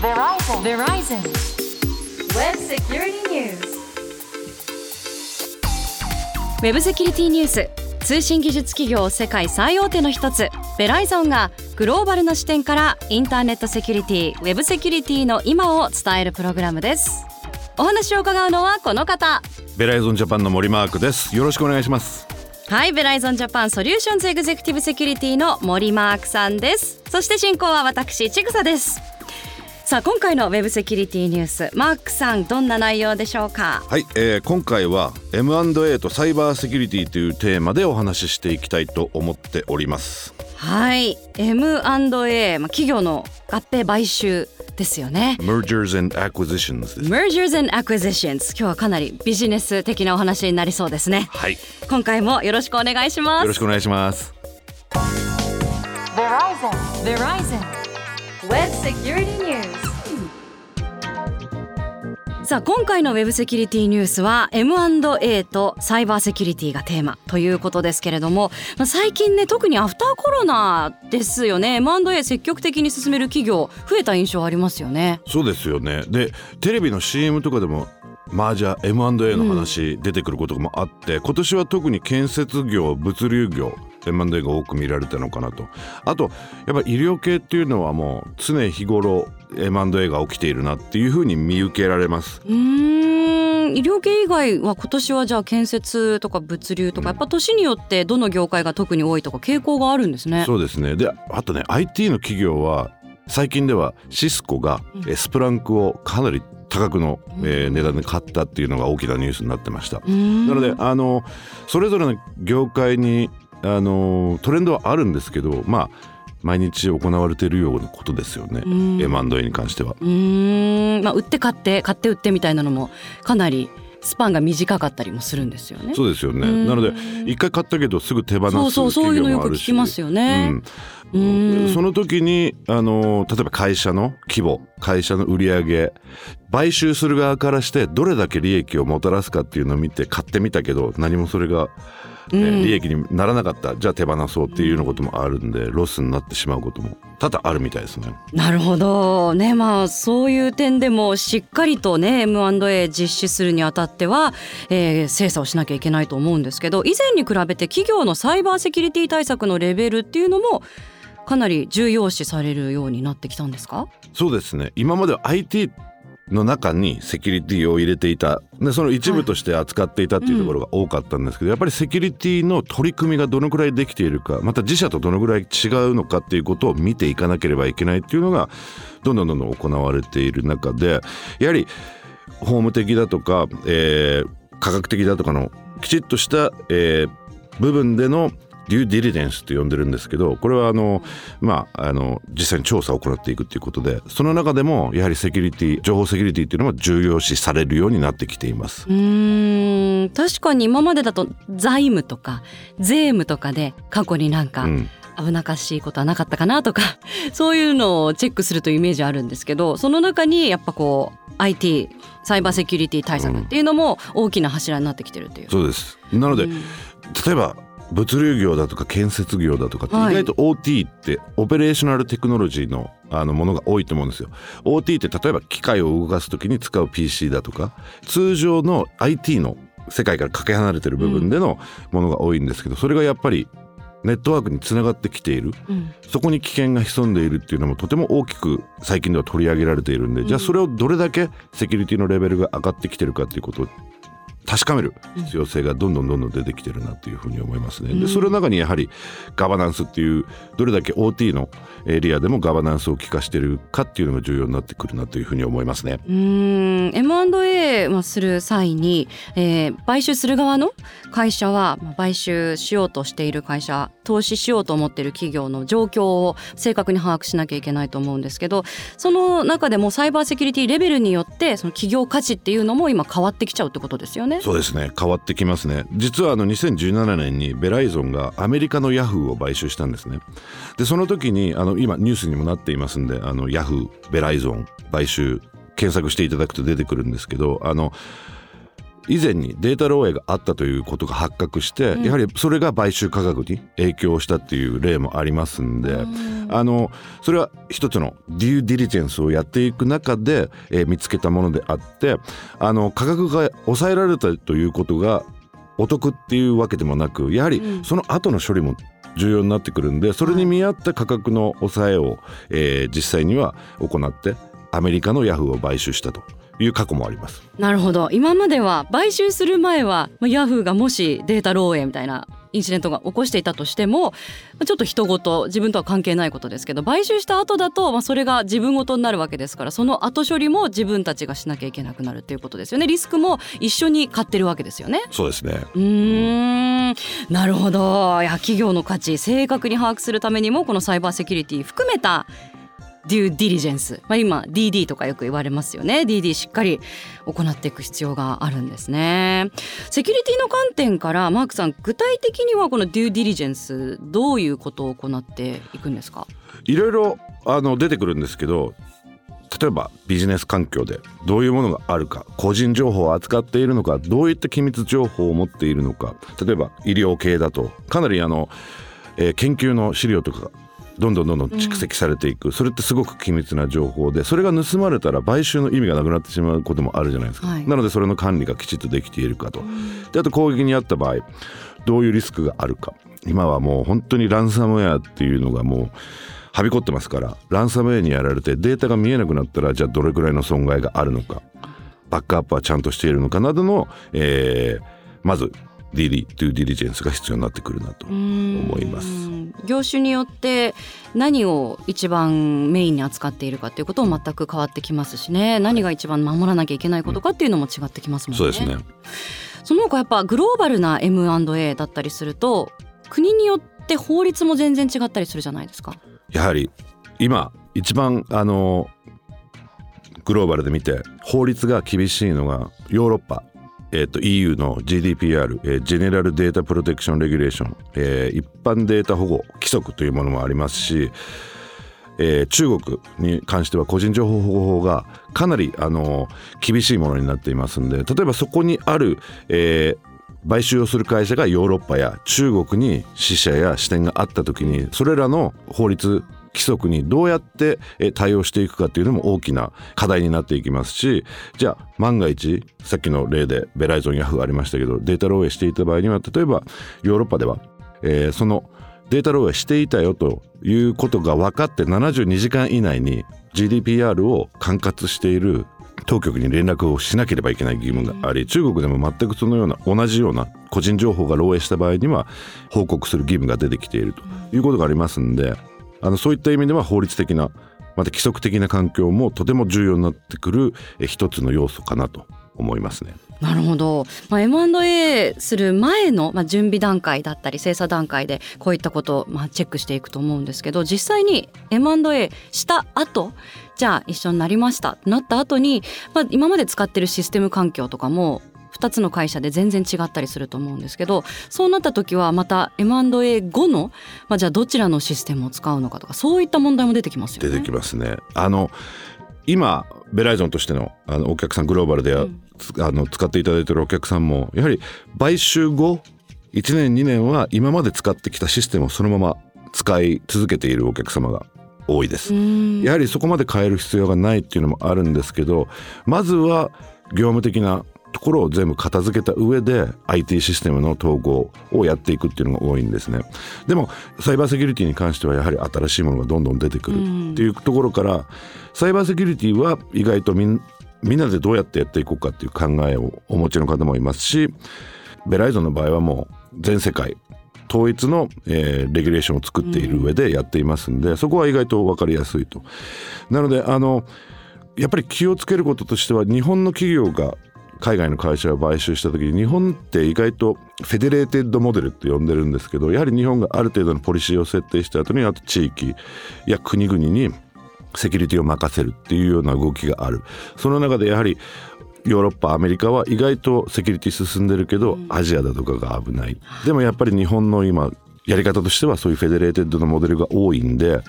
Verizon. Verizon. Web Security News. ウェブセキュリティニュース。通信技術企業世界最大手の一つベライゾンがグローバルな視点からインターネットセキュリティウェブセキュリティの今を伝えるプログラムです。お話を伺うのはこの方。ベライゾンジャパンの森マークです。よろしくお願いします。はいベライゾンジャパンソリューションズエグゼクティブセキュリティの森マークさんです。そして進行は私ちぐさですさあ今回のウェブセキュリティニュースマークさんどんな内容でしょうか？はい、えー、今回は M&A とサイバーセキュリティというテーマでお話ししていきたいと思っております。はい M&A、まあ、企業の合併買収ですよね。Mergers and Acquisitions です。Mergers and Acquisitions 今日はかなりビジネス的なお話になりそうですね。はい。今回もよろしくお願いします。よろしくお願いします。Verizon. Verizon. Web Security News. さあ今回のウェブセキュリティニュースは M&A とサイバーセキュリティがテーマということですけれども、まあ、最近ね特にアフターコロナですよね。M&A 積極的に進める企業増えた印象ありますよね。そうですよね。でテレビの CM とかでもマージャー M&A の話出てくることもあって、今年は特に建設業物流業 M&A が多く見られたのかなと。あとやっぱ医療系っていうのはもう常日頃 M&A が起きているなっていうふうに見受けられます。うーん。医療系以外は今年はじゃあ建設とか物流とかやっぱ年によってどの業界が特に多いとか傾向があるんですね。そうですね。であとね IT の企業は最近ではシスコがえスプランクをかなり多額の、えー値段で買ったっていうのが大きなニュースになってました。なのであのそれぞれの業界にあのトレンドはあるんですけどまあ毎日行われているようなことですよね、うん M&A に関しては。うーんまあ売って買って買って売ってみたいなのもかなりスパンが短かったりもするんですよね。そうですよね。うんなので一回買ったけどすぐ手放すそうそうそういうのよく聞きますよね。ううんん、その時にあの例えば会社の規模会社の売り上げ買収する側からしてどれだけ利益をもたらすかっていうのを見て買ってみたけど何もそれが、利益にならなかったじゃあ手放そうっていうようなこともあるんでロスになってしまうことも多々あるみたいですね。なるほど。ねまあそういう点でもしっかりとね M&A 実施するにあたっては、えー精査をしなきゃいけないと思うんですけど以前に比べて企業のサイバーセキュリティ対策のレベルっていうのもかなり重要視されるようになってきたんですか？そうですね。今までは IT の中にセキュリティを入れていた。でその一部として扱っていたっていうところが多かったんですけど、やっぱりセキュリティの取り組みがどのくらいできているかまた自社とどのくらい違うのかっていうことを見ていかなければいけないっていうのがどんどんどんどん行われている中でやはり法務的だとか、えー科学的だとかのきちっとした、えー部分でのデューディリデンスと呼んでるんですけどこれはあのまああの実際に調査を行っていくっていうことでその中でもやはりセキュリティ情報セキュリティっていうのも重要視されるようになってきています。うーん確かに今までだと財務とか税務とかで過去になんかうん危なっかしいことはなかったかなとか そういうのをチェックするというイメージあるんですけどその中にやっぱこう IT サイバーセキュリティ対策っていうのも大きな柱になってきてるっていう。そうですなので、うん例えば物流業だとか建設業だとかってはい。意外と OT ってオペレーショナルテクノロジーのあのものが多いと思うんですよ。OT って例えば機械を動かす時に使う PC だとか通常の IT の世界からかけ離れてる部分でのものが多いんですけどそれがやっぱりネットワークにつながってきている。うん。そこに危険が潜んでいるっていうのもとても大きく最近では取り上げられているんで、じゃあそれをどれだけセキュリティのレベルが上がってきてるかっていうことを確かめる必要性がどんどんどんどん出てきてるなっていうふうに思いますね。でそれの中にやはりガバナンスっていうどれだけ OT のエリアでもガバナンスを効かしてるかっていうのが重要になってくるなというふうに思いますね。うーん M&A をする際に、えー買収する側の会社はまあ買収しようとしている会社投資しようと思っている企業の状況を正確に把握しなきゃいけないと思うんですけどその中でもサイバーセキュリティレベルによってその企業価値っていうのも今変わってきちゃうってことですよね。そうですね。変わってきますね。実はあの2017年にベライゾンがアメリカのヤフーを買収したんですね。でその時にあの今ニュースにもなっていますんであのヤフーベライゾン買収検索していただくと出てくるんですけどあの以前にデータ漏洩があったということが発覚して、やはりそれが買収価格に影響したっていう例もありますんで、あのそれは一つのデューディリジェンスをやっていく中で、えー見つけたものであってあの価格が抑えられたということがお得っていうわけでもなくやはりその後の処理も重要になってくるんでそれに見合った価格の抑えを、えー実際には行ってアメリカのヤフーを買収したという過去もあります。なるほど。今までは買収する前はまあヤフーがもしデータ漏洩みたいなインシデントが起こしていたとしてもまあちょっと人事自分とは関係ないことですけど買収した後だとまあそれが自分事になるわけですからその後処理も自分たちがしなきゃいけなくなるっていうことですよね。リスクも一緒に買ってるわけですよね。そうですね。うーん。なるほど。いや企業の価値正確に把握するためにもこのサイバーセキュリティ含めたデューディリジェンス、まあ、今 DD とかよく言われますよね。DD しっかり行っていく必要があるんですね。セキュリティの観点からマークさん具体的にはこのデューディリジェンスどういうことを行っていくんですか？いろいろあの出てくるんですけど例えばビジネス環境でどういうものがあるか個人情報を扱っているのかどういった機密情報を持っているのか例えば医療系だとかなりあの、えー研究の資料とかどんどんどんどん蓄積されていく、それってすごく機密な情報でそれが盗まれたら買収の意味がなくなってしまうこともあるじゃないですか、はい。なのでそれの管理がきちっとできているかと。であと攻撃にあった場合どういうリスクがあるか。今はもう本当にランサムウェアっていうのがもうはびこってますからランサムウェアにやられてデータが見えなくなったらじゃあどれくらいの損害があるのか。バックアップはちゃんとしているのかなどの、えーまず DD ドゥディリジェンスが必要になってくるなと思います。うん業種によって何を一番メインに扱っているかっていうことも全く変わってきますしね何が一番守らなきゃいけないことかっていうのも違ってきますもんね。そうですねその他やっぱグローバルな M&A だったりすると国によって法律も全然違ったりするじゃないですか。やはり今一番あのグローバルで見て法律が厳しいのがヨーロッパ、えー、と EU の GDPR、えー、ジェネラルデータプロテクションレギュレーション、えー一般データ保護規則というものもありますし、えー中国に関しては個人情報保護法がかなりあの厳しいものになっていますんで例えばそこにある、えー買収をする会社がヨーロッパや中国に支社や支店があった時にそれらの法律規則にどうやって対応していくかっていうのも大きな課題になっていきますしじゃあ万が一さっきの例でベライゾンヤフーありましたけどデータ漏洩していた場合には例えばヨーロッパでは、えーそのデータ漏洩していたよということが分かって72時間以内に GDPR を管轄している当局に連絡をしなければいけない義務があり中国でも全くそのような同じような個人情報が漏洩した場合には報告する義務が出てきているということがありますんであのそういった意味では法律的なまた規則的な環境もとても重要になってくるえ一つの要素かなと思いますね。なるほど、まあ、M&A する前の、まあ、準備段階だったり精査段階でこういったことを、まあ、チェックしていくと思うんですけど実際に M&A した後じゃあ一緒になりましたなった後に、まあ、今まで使ってるシステム環境とかも2つの会社で全然違ったりすると思うんですけどそうなった時はまた M&A 後の、まあ、じゃあどちらのシステムを使うのかとかそういった問題も出てきますよね。出てきますね。あの今ベライゾンとしてのあのお客さんグローバルで、つあの使っていただいているお客さんもやはり買収後1年2年は今まで使ってきたシステムをそのまま使い続けているお客様が多いです。うんやはりそこまで変える必要がないっていうのもあるんですけどまずは業務的なところを全部片付けた上で IT システムの統合をやっていくっていうのが多いんですねでもサイバーセキュリティに関してはやはり新しいものがどんどん出てくるっていうところからサイバーセキュリティは意外とみんみんなでどうやってやっていこうかっていう考えをお持ちの方もいますしベライゾンの場合はもう全世界統一の、えーレギュレーションを作っている上でやっていますんで、そこは意外と分かりやすいと。なのであのやっぱり気をつけることとしては日本の企業が海外の会社を買収した時に日本って意外とフェデレーテッドモデルって呼んでるんですけどやはり日本がある程度のポリシーを設定した後にあと地域や国々にセキュリティを任せるっていうような動きがある。その中でやはりヨーロッパアメリカは意外とセキュリティ進んでるけど、アジアだとかが危ない。でもやっぱり日本の今やり方としてはそういうフェデレーテッドのモデルが多いんで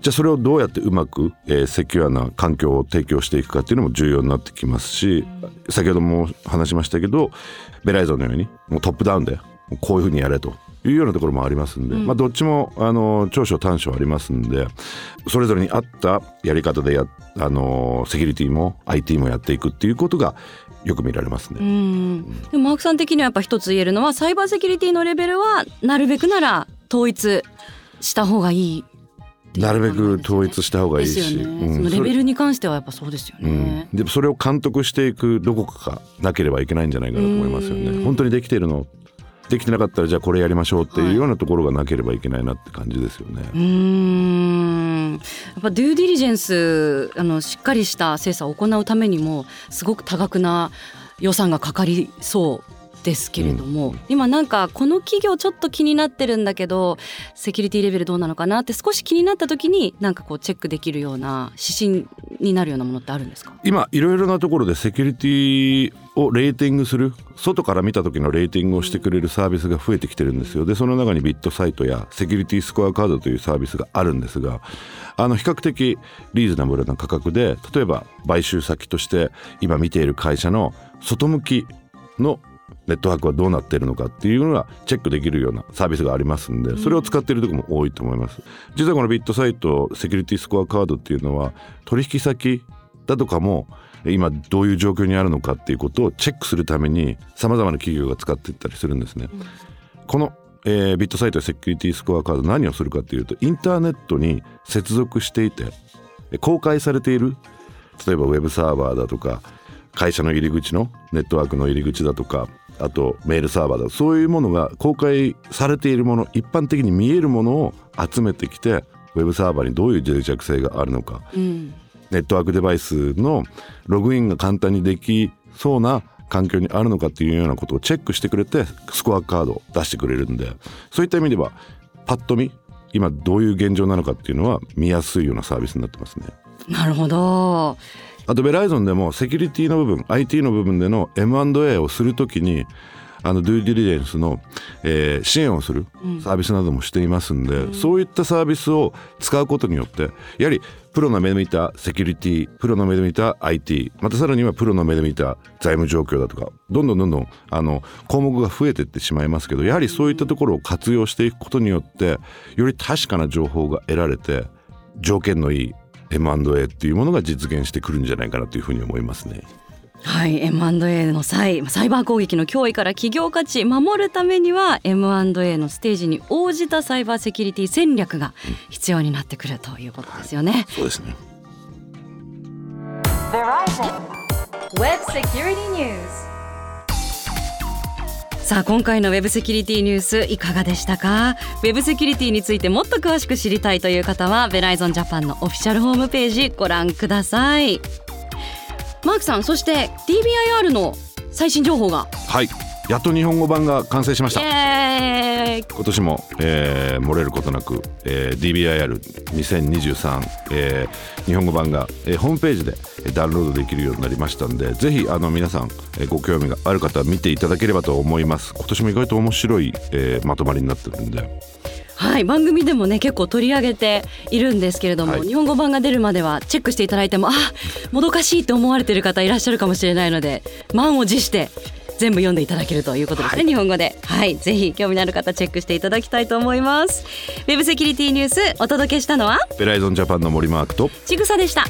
じゃあそれをどうやってうまく、えーセキュアな環境を提供していくかっていうのも重要になってきますし、先ほども話しましたけどベライゾンのようにもうトップダウンでこういうふうにやれというようなところもありますんで、まあ、どっちもあの長所短所ありますんでそれぞれに合ったやり方でやあのセキュリティも IT もやっていくっていうことがよく見られますね。うん。でもマークさん的にはやっぱ一つ言えるのはサイバーセキュリティのレベルはなるべくなら統一した方がいいなるべく統一した方がいいし、ね、うん。そのレベルに関してはやっぱそうですようねん、。でそれを監督していくどこかがなければいけないんじゃないかなと思いますようん。ね。本当にできているのできてなかったらじゃあこれやりましょうっていうようなところがなければいけないなって感じですよね。うーん。やっぱデューディリジェンスあのしっかりした精査を行うためにもすごく多額な予算がかかりそうですけれども、今なんかこの企業ちょっと気になってるんだけどセキュリティレベルどうなのかなって少し気になった時になんかこうチェックできるような指針になるようなものってあるんですか？今いろいろなところでセキュリティをレーティングする。外から見た時のレーティングをしてくれるサービスが増えてきてるんですよ。でその中にビットサイトやセキュリティスコアカードというサービスがあるんですがあの比較的リーズナブルな価格で例えば買収先として今見ている会社の外向きのネットワークはどうなっているのかっていうのがチェックできるようなサービスがありますんでそれを使っているところも多いと思います。実はこのビットサイトセキュリティスコアカードっていうのは取引先だとかも今どういう状況にあるのかっていうことをチェックするためにさまざまな企業が使っていったりするんですね。この、えービットサイトやセキュリティスコアカード何をするかっていうとインターネットに接続していてえ公開されている例えばウェブサーバーだとか会社の入り口のネットワークの入り口だとかあとメールサーバーだそういうものが公開されているもの一般的に見えるものを集めてきてウェブサーバーにどういう脆弱性があるのか。うん。ネットワークデバイスのログインが簡単にできそうな環境にあるのかっていうようなことをチェックしてくれてスコアカードを出してくれるんで。そういった意味ではパッと見今どういう現状なのかっていうのは見やすいようなサービスになってますね。なるほどあとベライゾンでもセキュリティの部分 IT の部分での M&A をするときにあのドゥーディリジェンスの、えー支援をするサービスなどもしていますんで、そういったサービスを使うことによってやはりプロの目で見たセキュリティプロの目で見た IT またさらにはプロの目で見た財務状況だとかどんどんどんどんあの項目が増えていってしまいますけどやはりそういったところを活用していくことによってより確かな情報が得られて条件のいい M&A っていうものが実現してくるんじゃないかなというふうに思いますね。はい M&A の際サイバー攻撃の脅威から企業価値守るためには M&A のステージに応じたサイバーセキュリティ戦略が必要になってくるということですよね。そうですね。Verizon Web Security News さあ今回のウェブセキュリティニュースいかがでしたか？ウェブセキュリティについてもっと詳しく知りたいという方はベライゾンジャパンのオフィシャルホームページご覧くださいマークさんそして DBIR の最新情報がはい。やっと日本語版が完成しましイた。今年も、えー漏れることなく、えー DBIR2023、えー日本語版が、えーホームページでえーダウンロードできるようになりましたんでぜひあの皆さん、えーご興味がある方は見ていただければと思います。今年も意外と面白い、えーまとまりになってるんで。はい番組でもね結構取り上げているんですけれども、はい。日本語版が出るまではチェックしていただいてもあもどかしいと思われてる方いらっしゃるかもしれないので満を持して全部読んでいただけるということですね、はい。日本語で。はい。ぜひ興味のある方チェックしていただきたいと思います。ウェブセキュリティニュースお届けしたのは？ベライゾンジャパンの森マークと。ちぐさでした